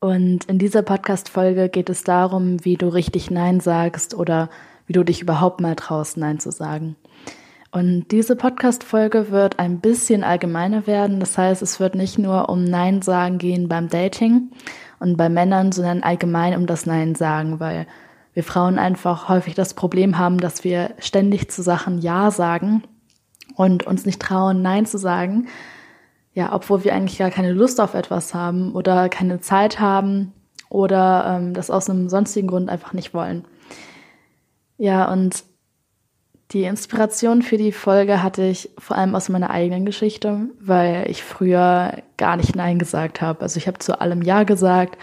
Und in dieser Podcast-Folge geht es darum, wie du richtig Nein sagst oder wie du dich überhaupt mal traust, Nein zu sagen. Und diese Podcast-Folge wird ein bisschen allgemeiner werden. Das heißt, es wird nicht nur um Nein sagen gehen beim Dating und bei Männern, sondern allgemein um das Nein sagen, weil wir Frauen einfach häufig das Problem haben, dass wir ständig zu Sachen Ja sagen und uns nicht trauen, Nein zu sagen. Ja, obwohl wir eigentlich gar keine Lust auf etwas haben oder keine Zeit haben oder ähm, das aus einem sonstigen Grund einfach nicht wollen. Ja, und die Inspiration für die Folge hatte ich vor allem aus meiner eigenen Geschichte, weil ich früher gar nicht Nein gesagt habe. Also ich habe zu allem Ja gesagt.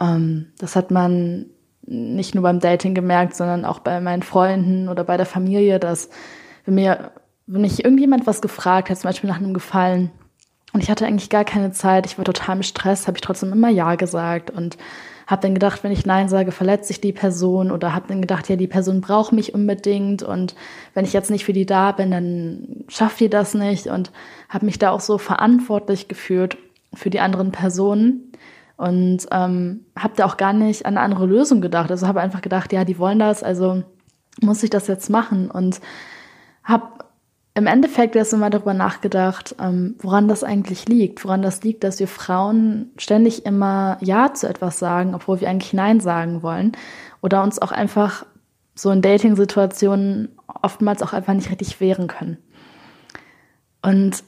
Ähm, das hat man nicht nur beim Dating gemerkt, sondern auch bei meinen Freunden oder bei der Familie, dass wenn mir wenn mich irgendjemand was gefragt hat, zum Beispiel nach einem Gefallen, und ich hatte eigentlich gar keine Zeit, ich war total im Stress, habe ich trotzdem immer Ja gesagt und habe dann gedacht, wenn ich Nein sage, verletze ich die Person oder habe dann gedacht, ja, die Person braucht mich unbedingt und wenn ich jetzt nicht für die da bin, dann schafft die das nicht und habe mich da auch so verantwortlich gefühlt für die anderen Personen und ähm, habe da auch gar nicht an eine andere Lösung gedacht. Also habe einfach gedacht, ja, die wollen das, also muss ich das jetzt machen und habe im Endeffekt erst mal darüber nachgedacht, ähm, woran das eigentlich liegt. Woran das liegt, dass wir Frauen ständig immer Ja zu etwas sagen, obwohl wir eigentlich Nein sagen wollen. Oder uns auch einfach so in Dating-Situationen oftmals auch einfach nicht richtig wehren können. Und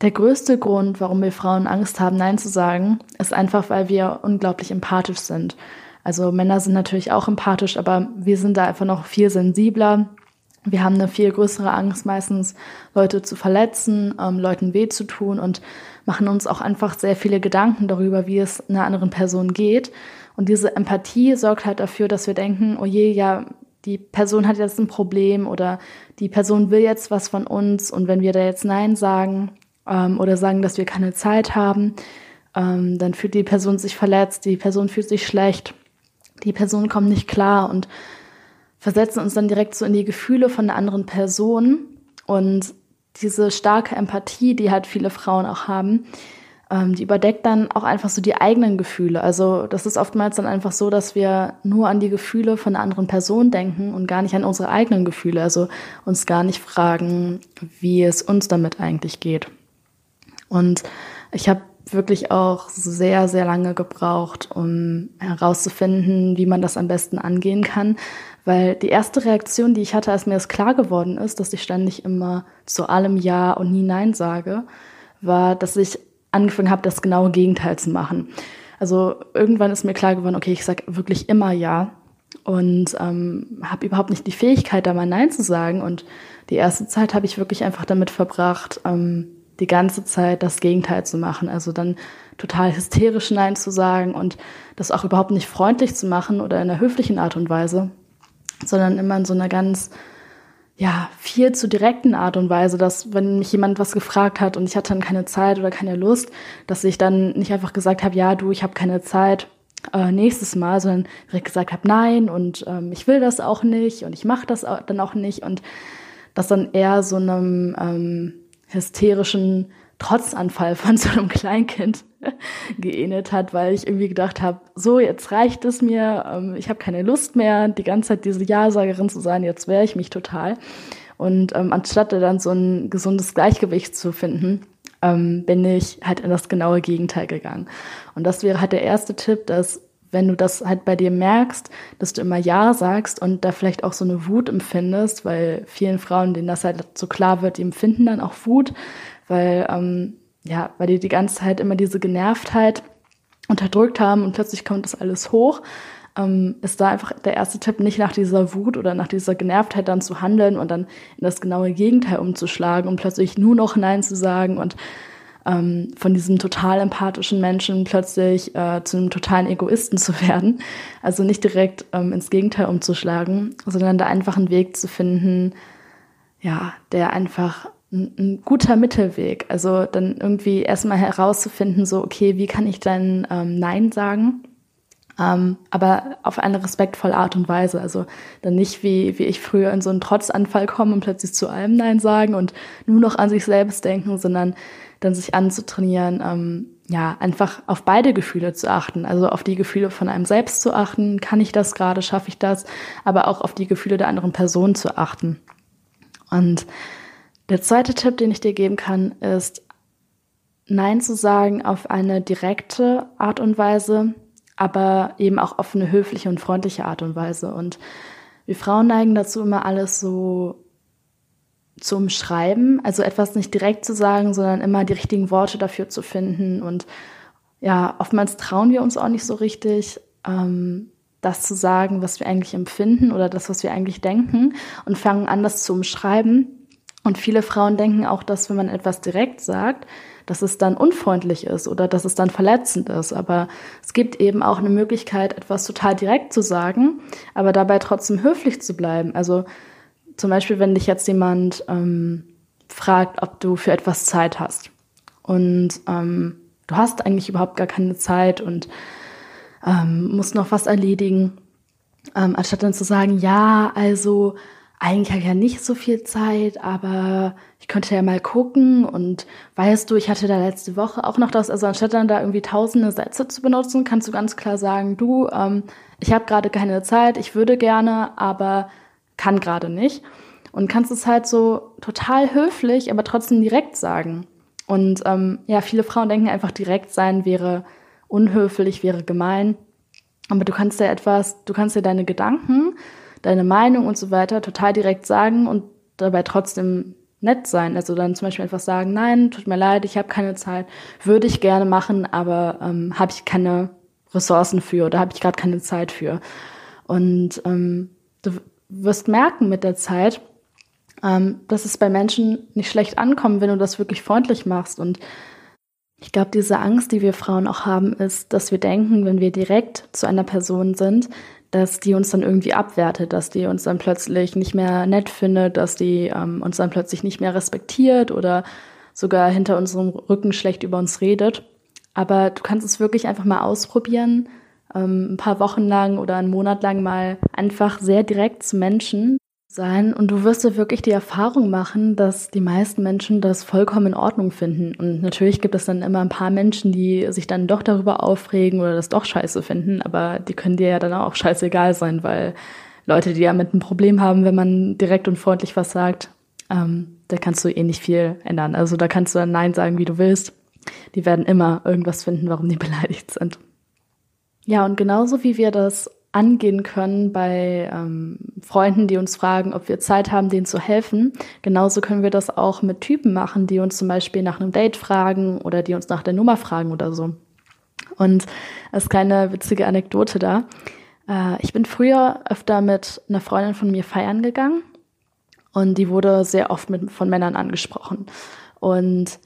der größte Grund, warum wir Frauen Angst haben, Nein zu sagen, ist einfach, weil wir unglaublich empathisch sind. Also Männer sind natürlich auch empathisch, aber wir sind da einfach noch viel sensibler wir haben eine viel größere Angst, meistens Leute zu verletzen, ähm, Leuten weh zu tun und machen uns auch einfach sehr viele Gedanken darüber, wie es einer anderen Person geht. Und diese Empathie sorgt halt dafür, dass wir denken, oh je, ja, die Person hat jetzt ein Problem oder die Person will jetzt was von uns und wenn wir da jetzt Nein sagen ähm, oder sagen, dass wir keine Zeit haben, ähm, dann fühlt die Person sich verletzt, die Person fühlt sich schlecht, die Person kommt nicht klar und versetzen uns dann direkt so in die Gefühle von einer anderen Person und diese starke Empathie, die halt viele Frauen auch haben, ähm, die überdeckt dann auch einfach so die eigenen Gefühle. Also das ist oftmals dann einfach so, dass wir nur an die Gefühle von einer anderen Person denken und gar nicht an unsere eigenen Gefühle. Also uns gar nicht fragen, wie es uns damit eigentlich geht. Und ich habe wirklich auch sehr, sehr lange gebraucht, um herauszufinden, wie man das am besten angehen kann. Weil die erste Reaktion, die ich hatte, als mir das klar geworden ist, dass ich ständig immer zu allem Ja und nie Nein sage, war, dass ich angefangen habe, das genaue Gegenteil zu machen. Also irgendwann ist mir klar geworden, okay, ich sage wirklich immer Ja und ähm, habe überhaupt nicht die Fähigkeit, da mal Nein zu sagen. Und die erste Zeit habe ich wirklich einfach damit verbracht, ähm, die ganze Zeit das Gegenteil zu machen. Also dann total hysterisch Nein zu sagen und das auch überhaupt nicht freundlich zu machen oder in einer höflichen Art und Weise, sondern immer in so einer ganz, ja, viel zu direkten Art und Weise, dass wenn mich jemand was gefragt hat und ich hatte dann keine Zeit oder keine Lust, dass ich dann nicht einfach gesagt habe, ja, du, ich habe keine Zeit, äh, nächstes Mal, sondern direkt gesagt habe, nein und ähm, ich will das auch nicht und ich mache das auch, dann auch nicht und das dann eher so einem ähm, hysterischen Trotzanfall von so einem Kleinkind geähnelt hat, weil ich irgendwie gedacht habe, so, jetzt reicht es mir, ähm, ich habe keine Lust mehr, die ganze Zeit diese Ja-Sagerin zu sein, jetzt wehre ich mich total. Und ähm, anstatt dann so ein gesundes Gleichgewicht zu finden, ähm, bin ich halt in das genaue Gegenteil gegangen. Und das wäre halt der erste Tipp, dass wenn du das halt bei dir merkst, dass du immer Ja sagst und da vielleicht auch so eine Wut empfindest, weil vielen Frauen, denen das halt so klar wird, die empfinden dann auch Wut, weil, ähm, ja, weil die die ganze Zeit immer diese Genervtheit unterdrückt haben und plötzlich kommt das alles hoch, ähm, ist da einfach der erste Tipp, nicht nach dieser Wut oder nach dieser Genervtheit dann zu handeln und dann in das genaue Gegenteil umzuschlagen und plötzlich nur noch Nein zu sagen und ähm, von diesem total empathischen Menschen plötzlich äh, zu einem totalen Egoisten zu werden. Also nicht direkt ähm, ins Gegenteil umzuschlagen, sondern da einfach einen Weg zu finden, ja, der einfach ein, guter Mittelweg. Also dann irgendwie erstmal herauszufinden, so, okay, wie kann ich denn ähm, Nein sagen? Ähm, aber auf eine respektvolle Art und Weise. Also dann nicht wie, wie ich früher in so einen Trotzanfall komme und plötzlich zu allem Nein sagen und nur noch an sich selbst denken, sondern dann sich anzutrainieren, ähm, ja, einfach auf beide Gefühle zu achten. Also auf die Gefühle von einem selbst zu achten, kann ich das gerade, schaffe ich das, aber auch auf die Gefühle der anderen Person zu achten. Und der zweite Tipp, den ich dir geben kann, ist, Nein zu sagen auf eine direkte Art und Weise, aber eben auch auf eine höfliche und freundliche Art und Weise. Und wir Frauen neigen dazu, immer alles so zu umschreiben, also etwas nicht direkt zu sagen, sondern immer die richtigen Worte dafür zu finden. Und ja, oftmals trauen wir uns auch nicht so richtig, ähm, das zu sagen, was wir eigentlich empfinden oder das, was wir eigentlich denken und fangen an, das zu umschreiben. Und viele Frauen denken auch, dass wenn man etwas direkt sagt, dass es dann unfreundlich ist oder dass es dann verletzend ist. Aber es gibt eben auch eine Möglichkeit, etwas total direkt zu sagen, aber dabei trotzdem höflich zu bleiben. Also zum Beispiel, wenn dich jetzt jemand ähm, fragt, ob du für etwas Zeit hast und ähm, du hast eigentlich überhaupt gar keine Zeit und ähm, musst noch was erledigen, ähm, anstatt dann zu sagen, ja, also eigentlich habe ich ja nicht so viel Zeit, aber ich könnte ja mal gucken und weißt du, ich hatte da letzte Woche auch noch das, also anstatt dann da irgendwie tausende Sätze zu benutzen, kannst du ganz klar sagen, du, ähm, ich habe gerade keine Zeit, ich würde gerne, aber kann gerade nicht. Und kannst es halt so total höflich, aber trotzdem direkt sagen. Und ähm, ja, viele Frauen denken einfach, direkt sein wäre unhöflich, wäre gemein. Aber du kannst ja etwas, du kannst ja deine Gedanken, deine Meinung und so weiter total direkt sagen und dabei trotzdem nett sein. Also dann zum Beispiel einfach sagen, nein, tut mir leid, ich habe keine Zeit, würde ich gerne machen, aber ähm, habe ich keine Ressourcen für oder habe ich gerade keine Zeit für. Und ähm, du wirst merken mit der Zeit, ähm, dass es bei Menschen nicht schlecht ankommt, wenn du das wirklich freundlich machst. Und ich glaube, diese Angst, die wir Frauen auch haben, ist, dass wir denken, wenn wir direkt zu einer Person sind, dass die uns dann irgendwie abwertet, dass die uns dann plötzlich nicht mehr nett findet, dass die ähm, uns dann plötzlich nicht mehr respektiert oder sogar hinter unserem Rücken schlecht über uns redet. Aber du kannst es wirklich einfach mal ausprobieren, ähm, ein paar Wochen lang oder einen Monat lang mal einfach sehr direkt zu Menschen sein und du wirst ja wirklich die Erfahrung machen, dass die meisten Menschen das vollkommen in Ordnung finden. Und natürlich gibt es dann immer ein paar Menschen, die sich dann doch darüber aufregen oder das doch scheiße finden, aber die können dir ja dann auch scheißegal sein, weil Leute, die ja mit einem Problem haben, wenn man direkt und freundlich was sagt, ähm, da kannst du eh nicht viel ändern. Also da kannst du dann Nein sagen, wie du willst. Die werden immer irgendwas finden, warum die beleidigt sind. Ja, und genauso wie wir das angehen können bei ähm, Freunden, die uns fragen, ob wir Zeit haben, denen zu helfen. Genauso können wir das auch mit Typen machen, die uns zum Beispiel nach einem Date fragen oder die uns nach der Nummer fragen oder so. Und als kleine witzige Anekdote da. Äh, ich bin früher öfter mit einer Freundin von mir feiern gegangen und die wurde sehr oft mit, von Männern angesprochen. Und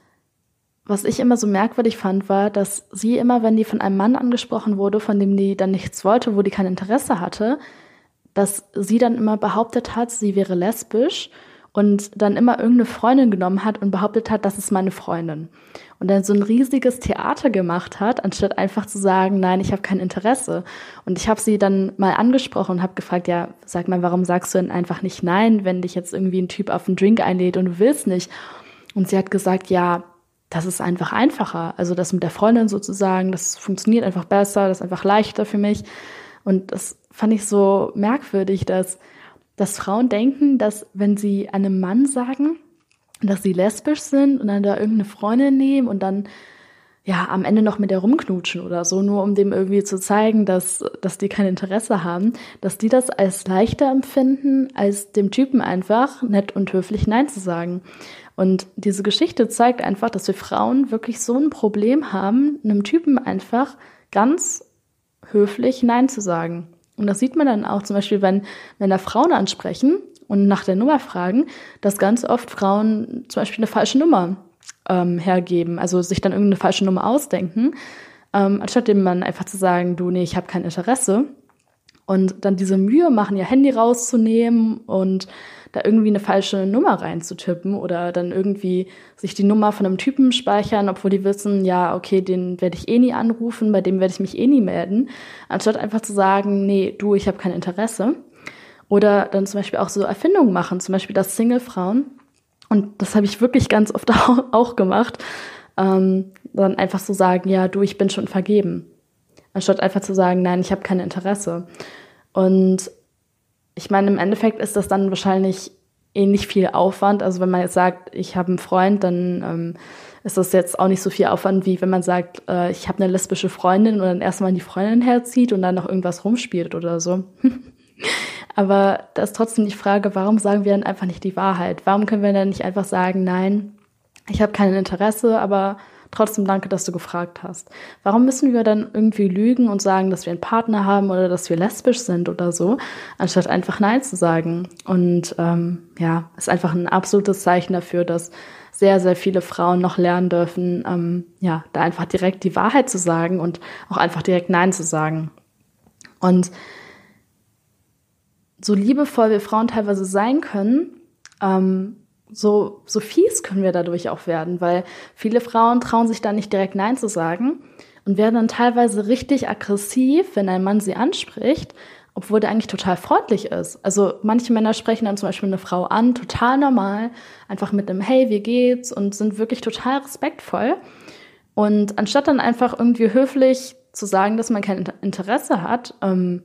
was ich immer so merkwürdig fand, war, dass sie immer, wenn die von einem Mann angesprochen wurde, von dem die dann nichts wollte, wo die kein Interesse hatte, dass sie dann immer behauptet hat, sie wäre lesbisch und dann immer irgendeine Freundin genommen hat und behauptet hat, das ist meine Freundin. Und dann so ein riesiges Theater gemacht hat, anstatt einfach zu sagen, nein, ich habe kein Interesse. Und ich habe sie dann mal angesprochen und habe gefragt, ja, sag mal, warum sagst du denn einfach nicht nein, wenn dich jetzt irgendwie ein Typ auf einen Drink einlädt und du willst nicht? Und sie hat gesagt, ja, das ist einfach einfacher. Also das mit der Freundin sozusagen, das funktioniert einfach besser, das ist einfach leichter für mich. Und das fand ich so merkwürdig, dass, dass Frauen denken, dass wenn sie einem Mann sagen, dass sie lesbisch sind und dann da irgendeine Freundin nehmen und dann ja am Ende noch mit der rumknutschen oder so, nur um dem irgendwie zu zeigen, dass, dass die kein Interesse haben, dass die das als leichter empfinden, als dem Typen einfach nett und höflich Nein zu sagen. Und diese Geschichte zeigt einfach, dass wir Frauen wirklich so ein Problem haben, einem Typen einfach ganz höflich Nein zu sagen. Und das sieht man dann auch zum Beispiel, wenn Männer Frauen ansprechen und nach der Nummer fragen, dass ganz oft Frauen zum Beispiel eine falsche Nummer ähm, hergeben, also sich dann irgendeine falsche Nummer ausdenken, ähm, anstatt dem Mann einfach zu sagen, du, nee, ich habe kein Interesse. Und dann diese Mühe machen, ihr Handy rauszunehmen und da irgendwie eine falsche Nummer reinzutippen oder dann irgendwie sich die Nummer von einem Typen speichern, obwohl die wissen, ja, okay, den werde ich eh nie anrufen, bei dem werde ich mich eh nie melden, anstatt einfach zu sagen, nee, du, ich habe kein Interesse. Oder dann zum Beispiel auch so Erfindungen machen, zum Beispiel das Single-Frauen. Und das habe ich wirklich ganz oft auch gemacht. Ähm, dann einfach so sagen, ja, du, ich bin schon vergeben. Anstatt einfach zu sagen, nein, ich habe kein Interesse. Und ich meine, im Endeffekt ist das dann wahrscheinlich ähnlich viel Aufwand. Also wenn man jetzt sagt, ich habe einen Freund, dann ähm, ist das jetzt auch nicht so viel Aufwand, wie wenn man sagt, äh, ich habe eine lesbische Freundin und dann erstmal die Freundin herzieht und dann noch irgendwas rumspielt oder so. Aber da ist trotzdem die Frage, warum sagen wir dann einfach nicht die Wahrheit? Warum können wir dann nicht einfach sagen, nein, ich habe kein Interesse, aber Trotzdem danke, dass du gefragt hast. Warum müssen wir dann irgendwie lügen und sagen, dass wir einen Partner haben oder dass wir lesbisch sind oder so, anstatt einfach Nein zu sagen? Und ähm, ja, ist einfach ein absolutes Zeichen dafür, dass sehr, sehr viele Frauen noch lernen dürfen, ähm, ja, da einfach direkt die Wahrheit zu sagen und auch einfach direkt Nein zu sagen. Und so liebevoll wir Frauen teilweise sein können, ähm, so, so fies können wir dadurch auch werden, weil viele Frauen trauen sich da nicht direkt Nein zu sagen und werden dann teilweise richtig aggressiv, wenn ein Mann sie anspricht, obwohl der eigentlich total freundlich ist. Also manche Männer sprechen dann zum Beispiel eine Frau an, total normal, einfach mit einem Hey, wie geht's und sind wirklich total respektvoll. Und anstatt dann einfach irgendwie höflich zu sagen, dass man kein Interesse hat, ähm,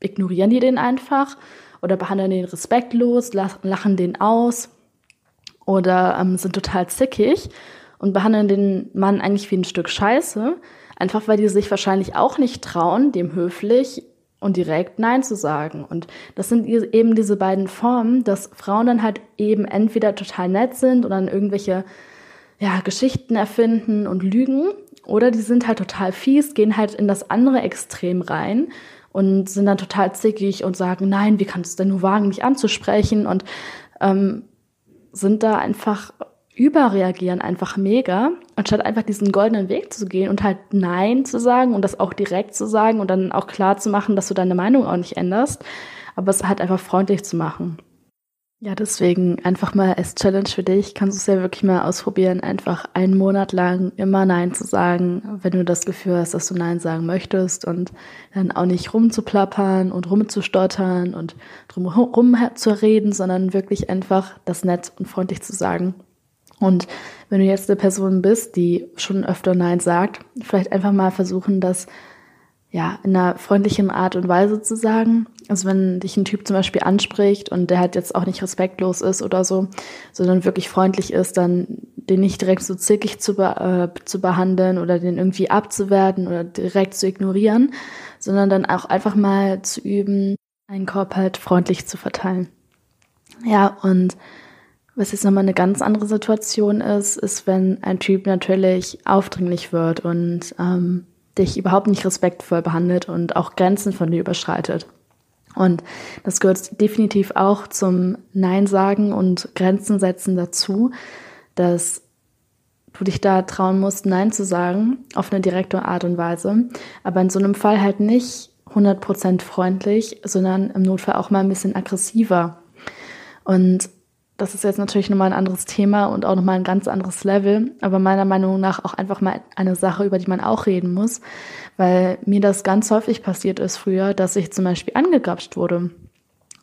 ignorieren die den einfach oder behandeln den respektlos, lachen den aus oder ähm, sind total zickig und behandeln den Mann eigentlich wie ein Stück Scheiße, einfach weil die sich wahrscheinlich auch nicht trauen, dem höflich und direkt Nein zu sagen. Und das sind eben diese beiden Formen, dass Frauen dann halt eben entweder total nett sind oder dann irgendwelche ja, Geschichten erfinden und lügen, oder die sind halt total fies, gehen halt in das andere Extrem rein und sind dann total zickig und sagen, nein, wie kannst du denn nur wagen, mich anzusprechen? Und ähm, sind da einfach überreagieren einfach mega, anstatt einfach diesen goldenen Weg zu gehen und halt Nein zu sagen und das auch direkt zu sagen und dann auch klar zu machen, dass du deine Meinung auch nicht änderst, aber es halt einfach freundlich zu machen. Ja, deswegen einfach mal als Challenge für dich, kannst du es ja wirklich mal ausprobieren, einfach einen Monat lang immer Nein zu sagen, wenn du das Gefühl hast, dass du Nein sagen möchtest und dann auch nicht rumzuplappern und rumzustottern und drum rum zu reden, sondern wirklich einfach das nett und freundlich zu sagen. Und wenn du jetzt eine Person bist, die schon öfter Nein sagt, vielleicht einfach mal versuchen, das ja, in einer freundlichen Art und Weise zu sagen. Also wenn dich ein Typ zum Beispiel anspricht und der halt jetzt auch nicht respektlos ist oder so, sondern wirklich freundlich ist, dann den nicht direkt so zickig zu, be äh, zu behandeln oder den irgendwie abzuwerten oder direkt zu ignorieren, sondern dann auch einfach mal zu üben, einen Korb halt freundlich zu verteilen. Ja, und was jetzt nochmal eine ganz andere Situation ist, ist, wenn ein Typ natürlich aufdringlich wird und ähm, dich überhaupt nicht respektvoll behandelt und auch Grenzen von dir überschreitet. Und das gehört definitiv auch zum Nein sagen und Grenzen setzen dazu, dass du dich da trauen musst, Nein zu sagen, auf eine direkte Art und Weise. Aber in so einem Fall halt nicht 100% freundlich, sondern im Notfall auch mal ein bisschen aggressiver. Und das ist jetzt natürlich nochmal ein anderes Thema und auch nochmal ein ganz anderes Level, aber meiner Meinung nach auch einfach mal eine Sache, über die man auch reden muss, weil mir das ganz häufig passiert ist früher, dass ich zum Beispiel angegrapscht wurde.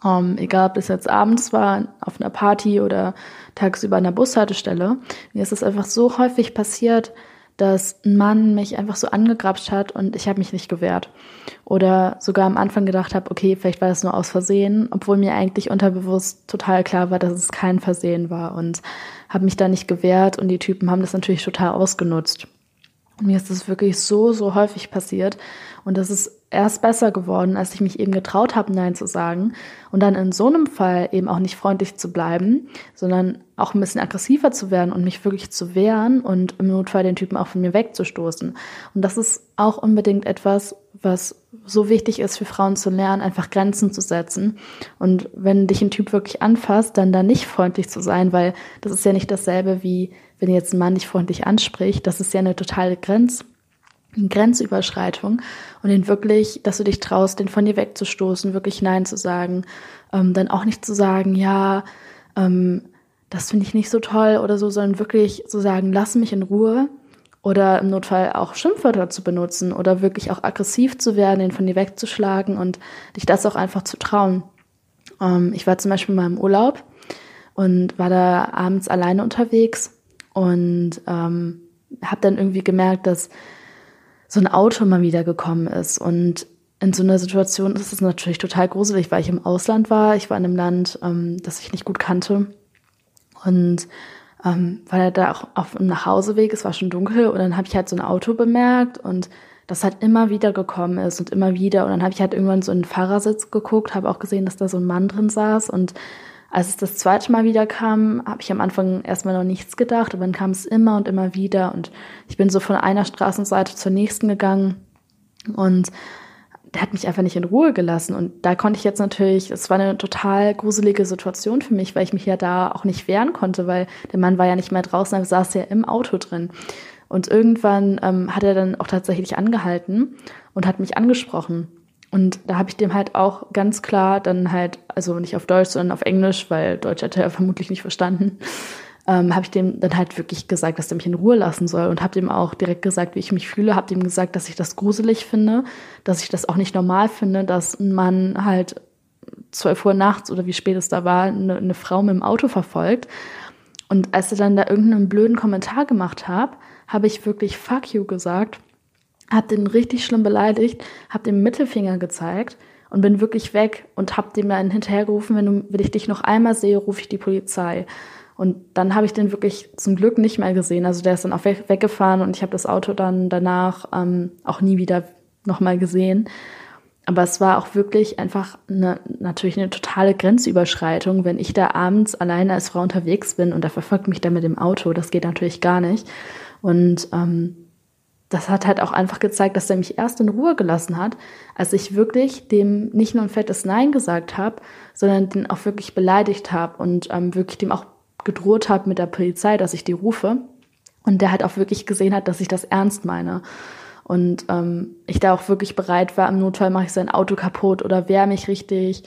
Um, egal, ob das jetzt abends war, auf einer Party oder tagsüber an der Bushaltestelle. Mir ist es einfach so häufig passiert, dass ein Mann mich einfach so angegrapscht hat und ich habe mich nicht gewehrt. Oder sogar am Anfang gedacht habe, okay, vielleicht war das nur aus Versehen, obwohl mir eigentlich unterbewusst total klar war, dass es kein Versehen war und habe mich da nicht gewehrt und die Typen haben das natürlich total ausgenutzt. Und mir ist das wirklich so, so häufig passiert und das ist erst besser geworden, als ich mich eben getraut habe, Nein zu sagen. Und dann in so einem Fall eben auch nicht freundlich zu bleiben, sondern auch ein bisschen aggressiver zu werden und mich wirklich zu wehren und im Notfall den Typen auch von mir wegzustoßen. Und das ist auch unbedingt etwas, was so wichtig ist für Frauen zu lernen, einfach Grenzen zu setzen. Und wenn dich ein Typ wirklich anfasst, dann da nicht freundlich zu sein, weil das ist ja nicht dasselbe wie wenn jetzt ein Mann dich freundlich anspricht, das ist ja eine totale Grenz, Grenzüberschreitung und den wirklich, dass du dich traust, den von dir wegzustoßen, wirklich Nein zu sagen, ähm, dann auch nicht zu sagen, ja, ähm, das finde ich nicht so toll oder so, sondern wirklich zu sagen, lass mich in Ruhe oder im Notfall auch Schimpfwörter zu benutzen oder wirklich auch aggressiv zu werden, den von dir wegzuschlagen und dich das auch einfach zu trauen. Ähm, ich war zum Beispiel mal im Urlaub und war da abends alleine unterwegs und ähm, habe dann irgendwie gemerkt, dass so ein Auto mal wieder gekommen ist. Und in so einer Situation ist es natürlich total gruselig, weil ich im Ausland war. Ich war in einem Land, ähm, das ich nicht gut kannte. Und ähm, war da auch auf dem Nachhauseweg, es war schon dunkel und dann habe ich halt so ein Auto bemerkt und das halt immer wieder gekommen ist und immer wieder. Und dann habe ich halt irgendwann so in den Fahrersitz geguckt, habe auch gesehen, dass da so ein Mann drin saß und als es das zweite Mal wieder kam, habe ich am Anfang erstmal noch nichts gedacht, aber dann kam es immer und immer wieder und ich bin so von einer Straßenseite zur nächsten gegangen und der hat mich einfach nicht in Ruhe gelassen und da konnte ich jetzt natürlich, es war eine total gruselige Situation für mich, weil ich mich ja da auch nicht wehren konnte, weil der Mann war ja nicht mehr draußen, er saß ja im Auto drin. Und irgendwann ähm, hat er dann auch tatsächlich angehalten und hat mich angesprochen. Und da habe ich dem halt auch ganz klar dann halt, also nicht auf Deutsch, sondern auf Englisch, weil Deutsch hätte er vermutlich nicht verstanden, ähm, habe ich dem dann halt wirklich gesagt, dass er mich in Ruhe lassen soll und habe dem auch direkt gesagt, wie ich mich fühle, habe dem gesagt, dass ich das gruselig finde, dass ich das auch nicht normal finde, dass ein Mann halt zwölf Uhr nachts oder wie spät es da war, eine, eine Frau mit dem Auto verfolgt. Und als er dann da irgendeinen blöden Kommentar gemacht hat, habe ich wirklich Fuck you gesagt hab den richtig schlimm beleidigt, hab dem Mittelfinger gezeigt und bin wirklich weg und hab dem dann hinterhergerufen, wenn, du, wenn ich dich noch einmal sehe, rufe ich die Polizei. Und dann habe ich den wirklich zum Glück nicht mehr gesehen. Also der ist dann auch weg, weggefahren und ich habe das Auto dann danach ähm, auch nie wieder nochmal gesehen. Aber es war auch wirklich einfach eine, natürlich eine totale Grenzüberschreitung, wenn ich da abends alleine als Frau unterwegs bin und er verfolgt mich dann mit dem Auto. Das geht natürlich gar nicht. Und ähm, das hat halt auch einfach gezeigt, dass er mich erst in Ruhe gelassen hat, als ich wirklich dem nicht nur ein fettes Nein gesagt habe, sondern den auch wirklich beleidigt habe und ähm, wirklich dem auch gedroht habe mit der Polizei, dass ich die rufe. Und der halt auch wirklich gesehen hat, dass ich das ernst meine. Und ähm, ich da auch wirklich bereit war, im Notfall mache ich sein Auto kaputt oder wehr mich richtig,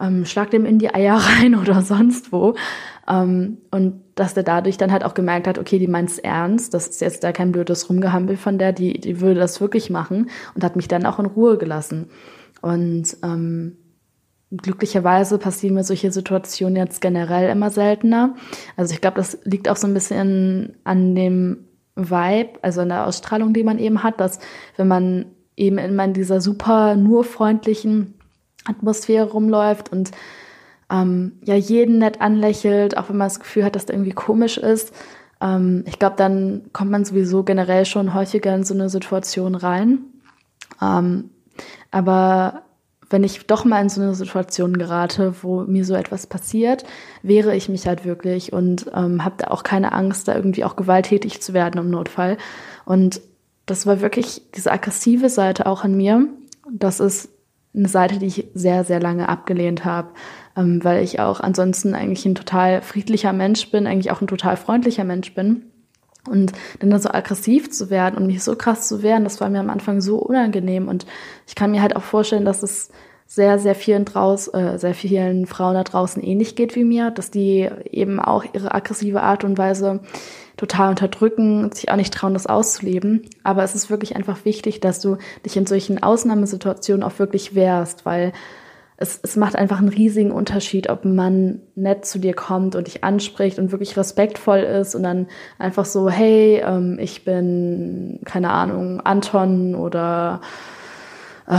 ähm, schlag dem in die Eier rein oder sonst wo. Ähm, und dass der dadurch dann halt auch gemerkt hat, okay, die meint's ernst, das ist jetzt da kein blödes Rumgehampel von der, die, die würde das wirklich machen und hat mich dann auch in Ruhe gelassen. Und ähm, glücklicherweise passieren mir solche Situationen jetzt generell immer seltener. Also ich glaube, das liegt auch so ein bisschen an dem Vibe, also an der Ausstrahlung, die man eben hat, dass wenn man eben immer in dieser super nur freundlichen Atmosphäre rumläuft und ähm, ja jeden nett anlächelt, auch wenn man das Gefühl hat, dass der irgendwie komisch ist. Ähm, ich glaube, dann kommt man sowieso generell schon häufiger in so eine Situation rein. Ähm, aber wenn ich doch mal in so eine Situation gerate, wo mir so etwas passiert, wehre ich mich halt wirklich und ähm, habe da auch keine Angst, da irgendwie auch gewalttätig zu werden im Notfall. Und das war wirklich diese aggressive Seite auch an mir. Das ist eine Seite, die ich sehr, sehr lange abgelehnt habe ähm, weil ich auch ansonsten eigentlich ein total friedlicher Mensch bin, eigentlich auch ein total freundlicher Mensch bin. Und dann da so aggressiv zu werden und mich so krass zu wehren, das war mir am Anfang so unangenehm. Und ich kann mir halt auch vorstellen, dass es sehr, sehr vielen draus, äh, sehr vielen Frauen da draußen ähnlich geht wie mir, dass die eben auch ihre aggressive Art und Weise total unterdrücken und sich auch nicht trauen, das auszuleben. Aber es ist wirklich einfach wichtig, dass du dich in solchen Ausnahmesituationen auch wirklich wehrst, weil es, es macht einfach einen riesigen Unterschied, ob ein Mann nett zu dir kommt und dich anspricht und wirklich respektvoll ist und dann einfach so, hey, ähm, ich bin, keine Ahnung, Anton oder äh,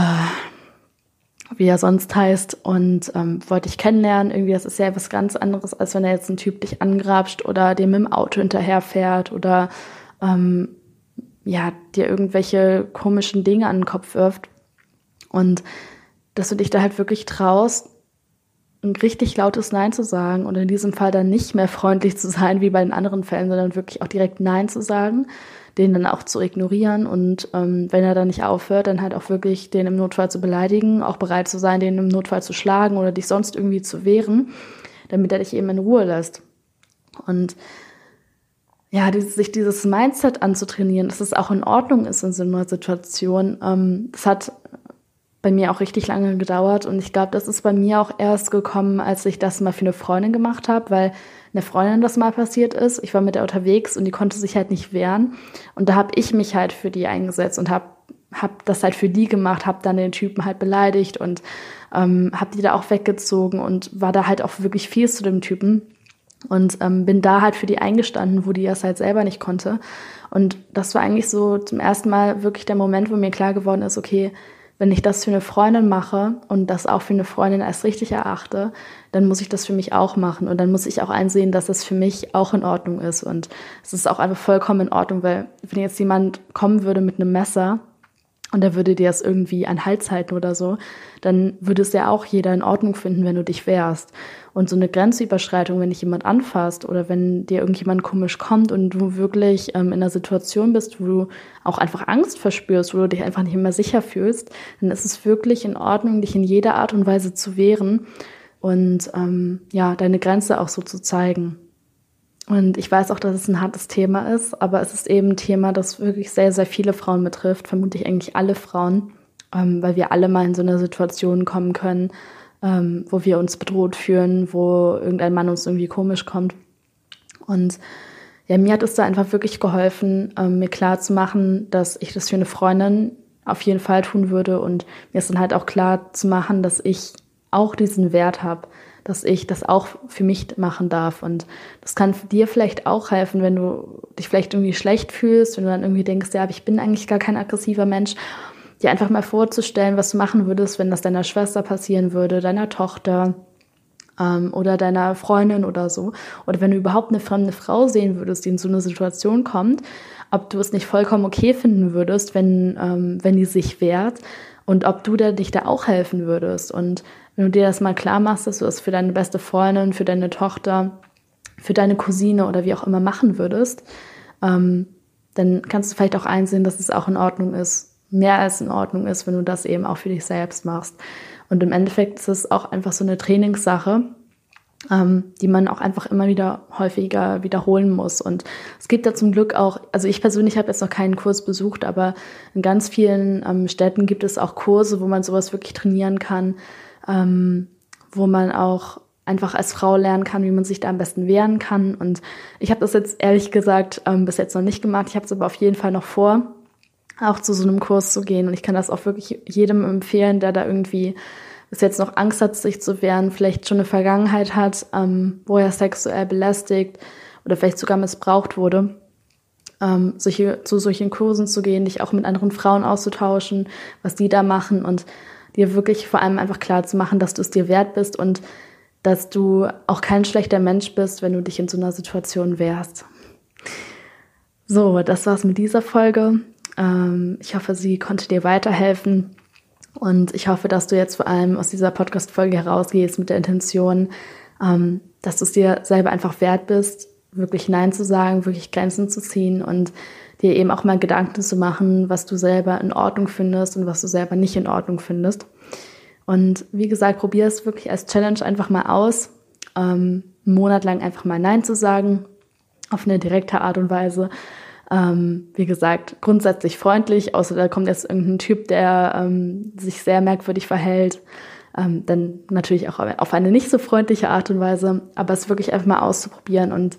wie er sonst heißt und ähm, wollte dich kennenlernen. Irgendwie, das ist ja was ganz anderes, als wenn er jetzt ein Typ dich angrapscht oder dir mit dem Auto hinterherfährt oder ähm, ja, dir irgendwelche komischen Dinge an den Kopf wirft. Und dass du dich da halt wirklich traust, ein richtig lautes Nein zu sagen und in diesem Fall dann nicht mehr freundlich zu sein wie bei den anderen Fällen, sondern wirklich auch direkt Nein zu sagen, den dann auch zu ignorieren und ähm, wenn er dann nicht aufhört, dann halt auch wirklich den im Notfall zu beleidigen, auch bereit zu sein, den im Notfall zu schlagen oder dich sonst irgendwie zu wehren, damit er dich eben in Ruhe lässt. Und ja, dieses, sich dieses Mindset anzutrainieren, dass es auch in Ordnung ist in so einer Situation, ähm, das hat bei mir auch richtig lange gedauert und ich glaube, das ist bei mir auch erst gekommen, als ich das mal für eine Freundin gemacht habe, weil eine Freundin das mal passiert ist. Ich war mit der unterwegs und die konnte sich halt nicht wehren und da habe ich mich halt für die eingesetzt und habe hab das halt für die gemacht, habe dann den Typen halt beleidigt und ähm, habe die da auch weggezogen und war da halt auch wirklich viel zu dem Typen und ähm, bin da halt für die eingestanden, wo die das halt selber nicht konnte. Und das war eigentlich so zum ersten Mal wirklich der Moment, wo mir klar geworden ist, okay, wenn ich das für eine Freundin mache und das auch für eine Freundin als richtig erachte, dann muss ich das für mich auch machen. Und dann muss ich auch einsehen, dass das für mich auch in Ordnung ist. Und es ist auch einfach vollkommen in Ordnung, weil wenn jetzt jemand kommen würde mit einem Messer und er würde dir das irgendwie an Hals halten oder so, dann würde es ja auch jeder in Ordnung finden, wenn du dich wehrst. Und so eine Grenzüberschreitung, wenn dich jemand anfasst oder wenn dir irgendjemand komisch kommt und du wirklich ähm, in einer Situation bist, wo du auch einfach Angst verspürst, wo du dich einfach nicht mehr sicher fühlst, dann ist es wirklich in Ordnung, dich in jeder Art und Weise zu wehren und ähm, ja, deine Grenze auch so zu zeigen. Und ich weiß auch, dass es ein hartes Thema ist, aber es ist eben ein Thema, das wirklich sehr, sehr viele Frauen betrifft, vermutlich eigentlich alle Frauen, ähm, weil wir alle mal in so eine Situation kommen können, ähm, wo wir uns bedroht fühlen, wo irgendein Mann uns irgendwie komisch kommt. Und ja, mir hat es da einfach wirklich geholfen, ähm, mir klar zu machen, dass ich das für eine Freundin auf jeden Fall tun würde und mir ist dann halt auch klar zu machen, dass ich auch diesen Wert habe, dass ich das auch für mich machen darf. Und das kann dir vielleicht auch helfen, wenn du dich vielleicht irgendwie schlecht fühlst, wenn du dann irgendwie denkst, ja, aber ich bin eigentlich gar kein aggressiver Mensch, dir einfach mal vorzustellen, was du machen würdest, wenn das deiner Schwester passieren würde, deiner Tochter ähm, oder deiner Freundin oder so. Oder wenn du überhaupt eine fremde Frau sehen würdest, die in so eine Situation kommt, ob du es nicht vollkommen okay finden würdest, wenn, ähm, wenn die sich wehrt und ob du da, dich da auch helfen würdest. Und wenn du dir das mal klar machst, dass du es für deine beste Freundin, für deine Tochter, für deine Cousine oder wie auch immer machen würdest, ähm, dann kannst du vielleicht auch einsehen, dass es auch in Ordnung ist, mehr als in Ordnung ist, wenn du das eben auch für dich selbst machst. Und im Endeffekt ist es auch einfach so eine Trainingssache, ähm, die man auch einfach immer wieder häufiger wiederholen muss. Und es gibt da zum Glück auch, also ich persönlich habe jetzt noch keinen Kurs besucht, aber in ganz vielen ähm, Städten gibt es auch Kurse, wo man sowas wirklich trainieren kann, ähm, wo man auch einfach als Frau lernen kann, wie man sich da am besten wehren kann. Und ich habe das jetzt ehrlich gesagt ähm, bis jetzt noch nicht gemacht. Ich habe es aber auf jeden Fall noch vor, auch zu so einem Kurs zu gehen. Und ich kann das auch wirklich jedem empfehlen, der da irgendwie bis jetzt noch Angst hat, sich zu wehren, vielleicht schon eine Vergangenheit hat, ähm, wo er sexuell belästigt oder vielleicht sogar missbraucht wurde. Ähm, solche, zu solchen Kursen zu gehen, dich auch mit anderen Frauen auszutauschen, was die da machen und dir wirklich vor allem einfach klar zu machen, dass du es dir wert bist und dass du auch kein schlechter Mensch bist, wenn du dich in so einer Situation wehrst. So, das war's mit dieser Folge. Ähm, ich hoffe, sie konnte dir weiterhelfen. Und ich hoffe, dass du jetzt vor allem aus dieser Podcast-Folge herausgehst mit der Intention, ähm, dass du es dir selber einfach wert bist, wirklich Nein zu sagen, wirklich Grenzen zu ziehen und dir eben auch mal Gedanken zu machen, was du selber in Ordnung findest und was du selber nicht in Ordnung findest. Und wie gesagt, probier es wirklich als Challenge einfach mal aus, ähm, einen Monat lang einfach mal Nein zu sagen, auf eine direkte Art und Weise. Ähm, wie gesagt, grundsätzlich freundlich, außer da kommt jetzt irgendein Typ, der ähm, sich sehr merkwürdig verhält. Ähm, dann natürlich auch auf eine nicht so freundliche Art und Weise, aber es wirklich einfach mal auszuprobieren und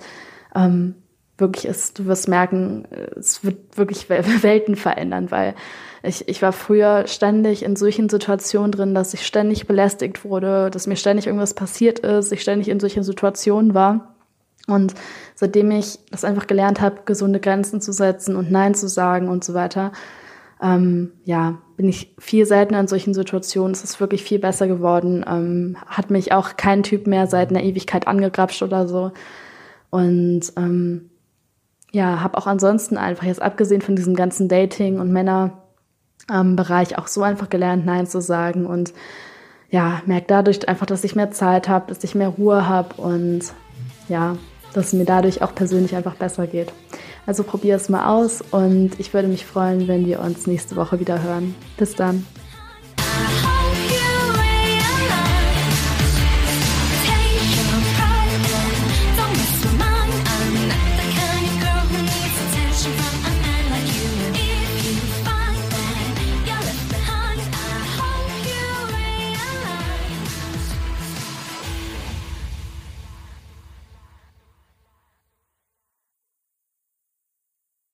ähm, wirklich ist, du wirst merken, es wird wirklich Welten verändern, weil ich, ich war früher ständig in solchen Situationen drin, dass ich ständig belästigt wurde, dass mir ständig irgendwas passiert ist, ich ständig in solchen Situationen war. Und seitdem ich das einfach gelernt habe, gesunde Grenzen zu setzen und Nein zu sagen und so weiter, ähm, ja, bin ich viel seltener in solchen Situationen. Es ist wirklich viel besser geworden. Ähm, hat mich auch kein Typ mehr seit einer Ewigkeit angegrapscht oder so. Und ähm, ja, habe auch ansonsten einfach jetzt abgesehen von diesem ganzen Dating und Männerbereich auch so einfach gelernt, Nein zu sagen und ja, merke dadurch einfach, dass ich mehr Zeit habe, dass ich mehr Ruhe habe und ja, dass es mir dadurch auch persönlich einfach besser geht. Also probier es mal aus und ich würde mich freuen, wenn wir uns nächste Woche wieder hören. Bis dann.